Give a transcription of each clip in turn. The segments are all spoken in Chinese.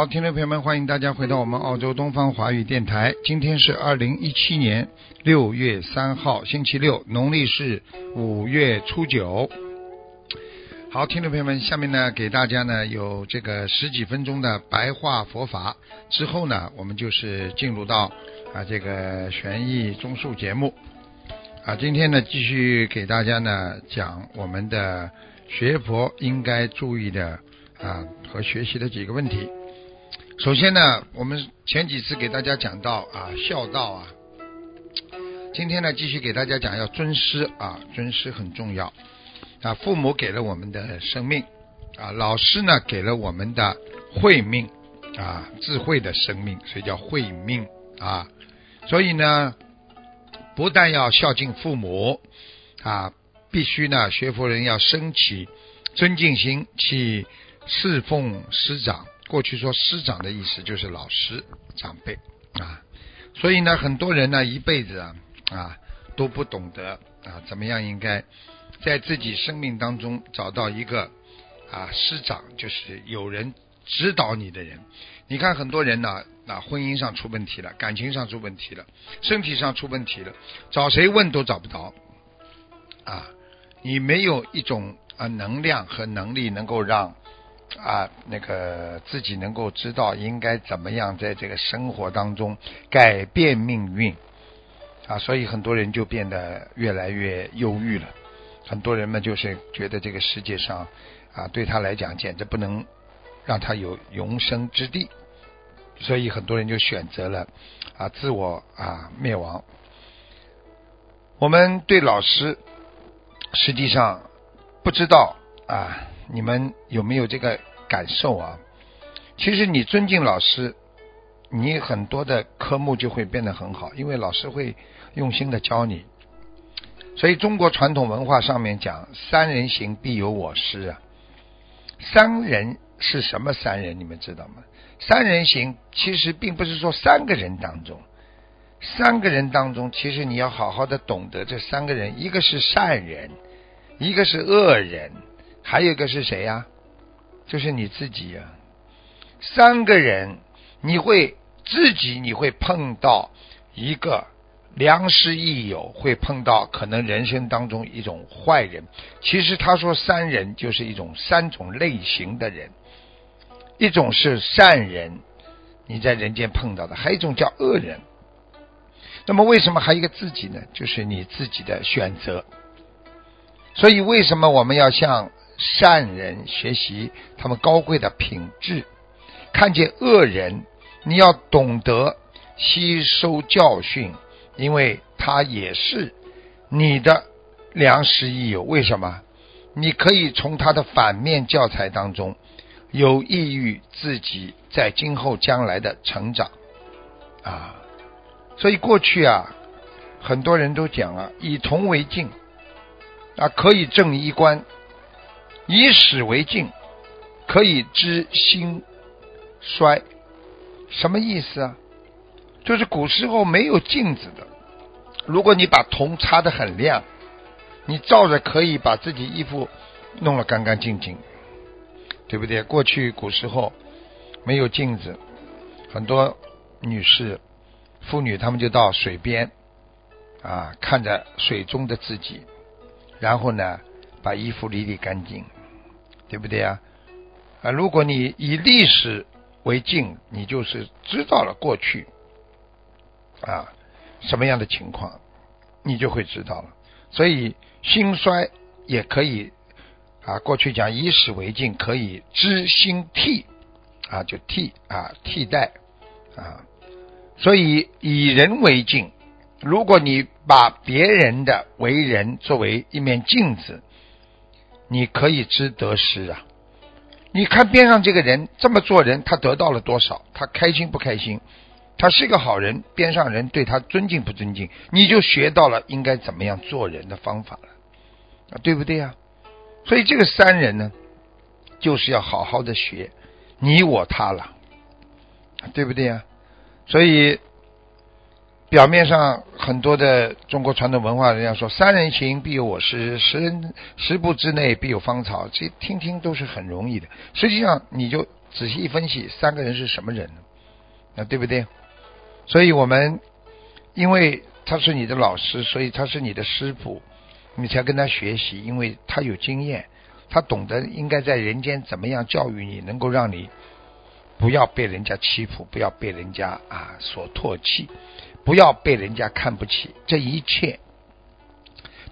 好，听众朋友们，欢迎大家回到我们澳洲东方华语电台。今天是二零一七年六月三号，星期六，农历是五月初九。好，听众朋友们，下面呢给大家呢有这个十几分钟的白话佛法，之后呢我们就是进入到啊这个玄义综述节目。啊，今天呢继续给大家呢讲我们的学佛应该注意的啊和学习的几个问题。首先呢，我们前几次给大家讲到啊孝道啊，今天呢继续给大家讲要尊师啊，尊师很重要啊。父母给了我们的生命啊，老师呢给了我们的慧命啊，智慧的生命，所以叫慧命啊。所以呢，不但要孝敬父母啊，必须呢学佛人要升起尊敬心去侍奉师长。过去说师长的意思就是老师长辈啊，所以呢，很多人呢一辈子啊啊都不懂得啊怎么样应该在自己生命当中找到一个啊师长，就是有人指导你的人。你看很多人呢啊婚姻上出问题了，感情上出问题了，身体上出问题了，找谁问都找不着啊！你没有一种啊能量和能力能够让。啊，那个自己能够知道应该怎么样在这个生活当中改变命运啊，所以很多人就变得越来越忧郁了。很多人们就是觉得这个世界上啊，对他来讲简直不能让他有容身之地，所以很多人就选择了啊自我啊灭亡。我们对老师实际上不知道啊。你们有没有这个感受啊？其实你尊敬老师，你很多的科目就会变得很好，因为老师会用心的教你。所以中国传统文化上面讲“三人行，必有我师”啊。三人是什么三人？你们知道吗？三人行其实并不是说三个人当中，三个人当中，其实你要好好的懂得这三个人，一个是善人，一个是恶人。还有一个是谁呀？就是你自己呀。三个人，你会自己你会碰到一个良师益友，会碰到可能人生当中一种坏人。其实他说三人就是一种三种类型的人，一种是善人，你在人间碰到的；还有一种叫恶人。那么为什么还有一个自己呢？就是你自己的选择。所以为什么我们要向？善人学习他们高贵的品质，看见恶人，你要懂得吸收教训，因为他也是你的良师益友。为什么？你可以从他的反面教材当中，有益于自己在今后将来的成长啊！所以过去啊，很多人都讲啊，以铜为镜啊，可以正衣冠。以史为镜，可以知兴衰。什么意思啊？就是古时候没有镜子的。如果你把铜擦得很亮，你照着可以把自己衣服弄得干干净净，对不对？过去古时候没有镜子，很多女士、妇女她们就到水边啊，看着水中的自己，然后呢，把衣服理理干净。对不对啊？啊，如果你以历史为镜，你就是知道了过去啊什么样的情况，你就会知道了。所以兴衰也可以啊，过去讲以史为镜，可以知兴替啊，就替啊替代啊。所以以人为镜，如果你把别人的为人作为一面镜子。你可以知得失啊。你看边上这个人这么做人，他得到了多少？他开心不开心？他是个好人，边上人对他尊敬不尊敬？你就学到了应该怎么样做人的方法了啊，对不对呀？所以这个三人呢，就是要好好的学你我他了，对不对呀？所以。表面上很多的中国传统文化，人家说“三人行，必有我师；十人十步之内，必有芳草”，这听听都是很容易的。实际上，你就仔细一分析，三个人是什么人那？对不对？所以我们因为他是你的老师，所以他是你的师傅，你才跟他学习，因为他有经验，他懂得应该在人间怎么样教育你，能够让你不要被人家欺负，不要被人家啊所唾弃。不要被人家看不起，这一切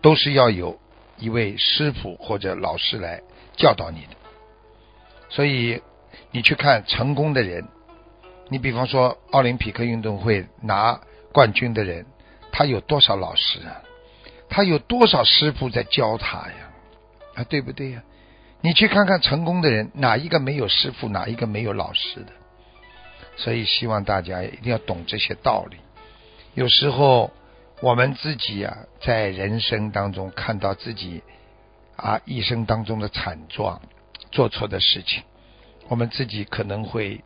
都是要有一位师傅或者老师来教导你的。所以你去看成功的人，你比方说奥林匹克运动会拿冠军的人，他有多少老师啊？他有多少师傅在教他呀？啊，对不对呀？你去看看成功的人，哪一个没有师傅，哪一个没有老师的？所以希望大家一定要懂这些道理。有时候我们自己啊，在人生当中看到自己啊一生当中的惨状，做错的事情，我们自己可能会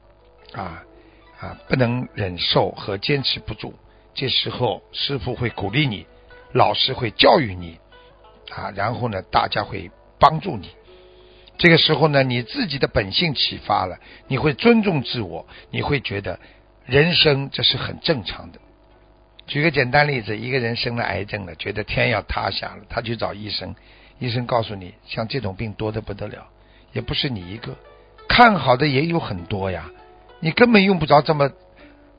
啊啊不能忍受和坚持不住。这时候师傅会鼓励你，老师会教育你啊，然后呢，大家会帮助你。这个时候呢，你自己的本性启发了，你会尊重自我，你会觉得人生这是很正常的。举个简单例子，一个人生了癌症了，觉得天要塌下了，他去找医生，医生告诉你，像这种病多的不得了，也不是你一个，看好的也有很多呀，你根本用不着这么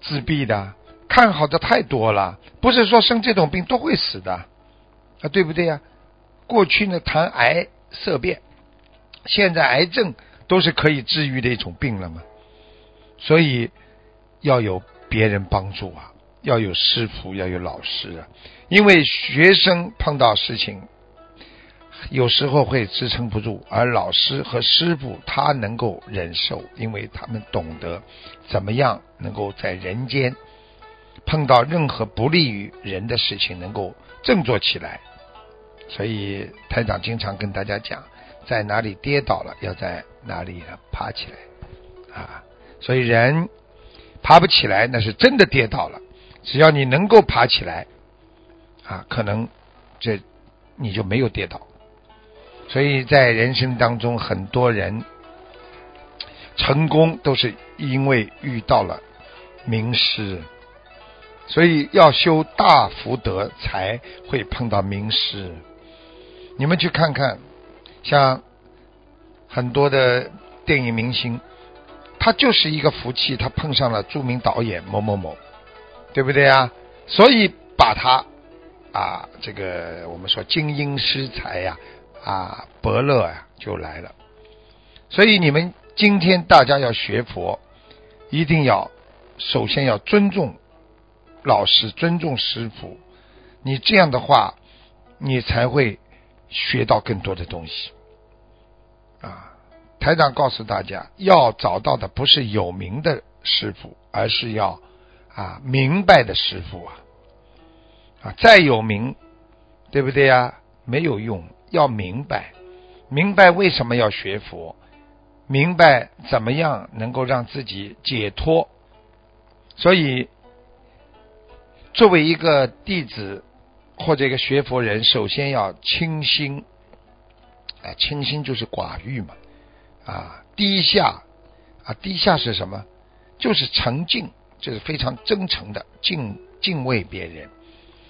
自闭的，看好的太多了，不是说生这种病都会死的，啊，对不对呀？过去呢谈癌色变，现在癌症都是可以治愈的一种病了嘛，所以要有别人帮助啊。要有师傅，要有老师啊！因为学生碰到事情，有时候会支撑不住，而老师和师傅他能够忍受，因为他们懂得怎么样能够在人间碰到任何不利于人的事情，能够振作起来。所以台长经常跟大家讲，在哪里跌倒了，要在哪里爬起来啊！所以人爬不起来，那是真的跌倒了。只要你能够爬起来，啊，可能这你就没有跌倒。所以在人生当中，很多人成功都是因为遇到了名师，所以要修大福德才会碰到名师。你们去看看，像很多的电影明星，他就是一个福气，他碰上了著名导演某某某。对不对啊？所以把他啊，这个我们说精英师才呀，啊伯乐呀就来了。所以你们今天大家要学佛，一定要首先要尊重老师，尊重师傅。你这样的话，你才会学到更多的东西。啊，台长告诉大家，要找到的不是有名的师傅，而是要。啊，明白的师傅啊，啊，再有名，对不对呀？没有用，要明白，明白为什么要学佛，明白怎么样能够让自己解脱。所以，作为一个弟子或者一个学佛人，首先要清心。啊，清心就是寡欲嘛。啊，低下，啊，低下是什么？就是沉静。这是非常真诚的敬敬畏别人，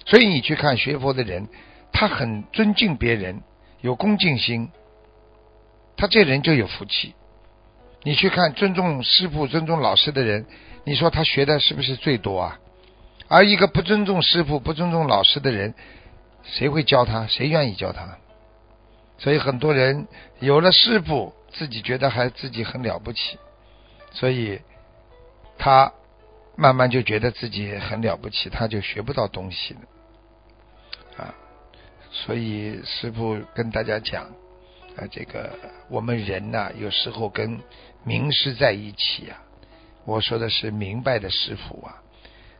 所以你去看学佛的人，他很尊敬别人，有恭敬心，他这人就有福气。你去看尊重师傅、尊重老师的人，你说他学的是不是最多啊？而一个不尊重师傅、不尊重老师的人，谁会教他？谁愿意教他？所以很多人有了师傅，自己觉得还自己很了不起，所以他。慢慢就觉得自己很了不起，他就学不到东西了啊！所以师傅跟大家讲啊，这个我们人呐，有时候跟名师在一起啊，我说的是明白的师傅啊，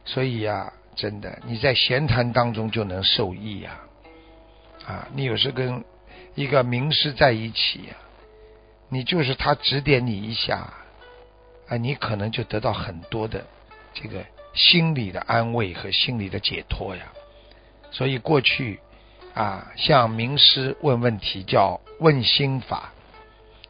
所以呀，真的你在闲谈当中就能受益呀，啊，你有时跟一个名师在一起呀，你就是他指点你一下，啊，你可能就得到很多的这个心理的安慰和心理的解脱呀，所以过去。啊，向名师问问题叫问心法，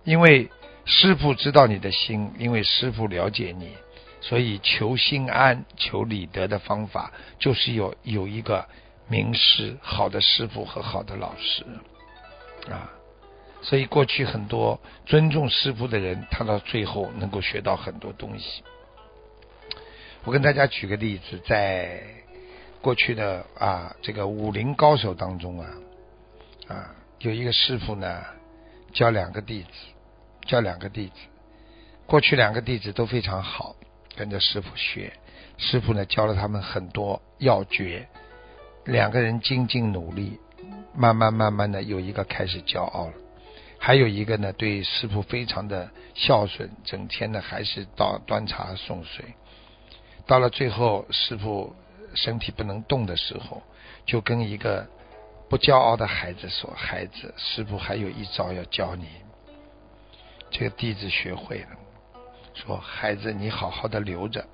因为师傅知道你的心，因为师傅了解你，所以求心安、求理得的方法就是有有一个名师、好的师傅和好的老师啊。所以过去很多尊重师傅的人，他到最后能够学到很多东西。我跟大家举个例子，在。过去的啊，这个武林高手当中啊，啊，有一个师傅呢，教两个弟子，教两个弟子。过去两个弟子都非常好，跟着师傅学，师傅呢教了他们很多要诀。两个人精进努力，慢慢慢慢的有一个开始骄傲了，还有一个呢对师傅非常的孝顺，整天呢还是到端茶送水。到了最后，师傅。身体不能动的时候，就跟一个不骄傲的孩子说：“孩子，师傅还有一招要教你。”这个弟子学会了，说：“孩子，你好好的留着，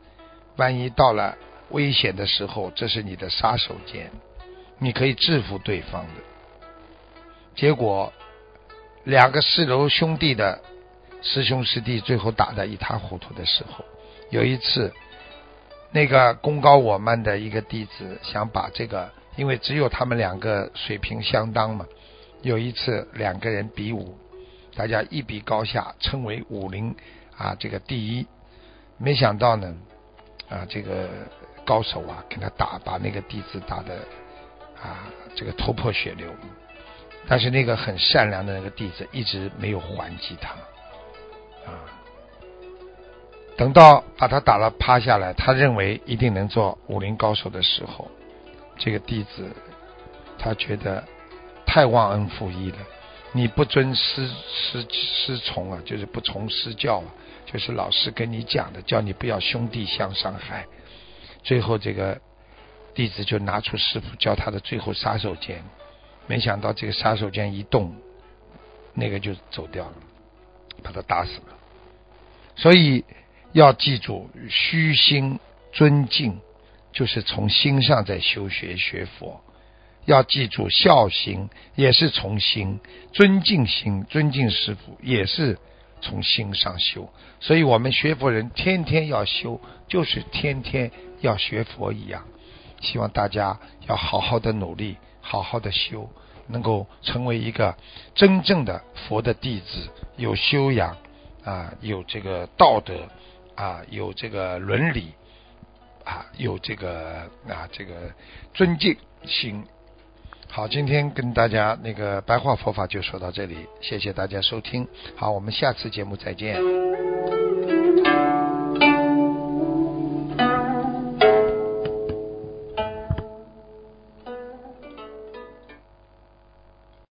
万一到了危险的时候，这是你的杀手锏，你可以制服对方的。”结果，两个四楼兄弟的师兄师弟最后打得一塌糊涂的时候，有一次。那个功高我慢的一个弟子想把这个，因为只有他们两个水平相当嘛。有一次两个人比武，大家一比高下，称为武林啊这个第一。没想到呢，啊这个高手啊跟他打，把那个弟子打的啊这个头破血流。但是那个很善良的那个弟子一直没有还击他，啊。等到把他打了趴下来，他认为一定能做武林高手的时候，这个弟子他觉得太忘恩负义了。你不尊师师师从啊，就是不从师教啊，就是老师跟你讲的，叫你不要兄弟相伤害。最后这个弟子就拿出师傅教他的最后杀手锏，没想到这个杀手锏一动，那个就走掉了，把他打死了。所以。要记住，虚心尊敬，就是从心上在修学学佛。要记住，孝心也是从心，尊敬心，尊敬师傅也是从心上修。所以，我们学佛人天天要修，就是天天要学佛一样。希望大家要好好的努力，好好的修，能够成为一个真正的佛的弟子，有修养啊，有这个道德。啊，有这个伦理，啊，有这个啊，这个尊敬心。好，今天跟大家那个白话佛法就说到这里，谢谢大家收听。好，我们下次节目再见。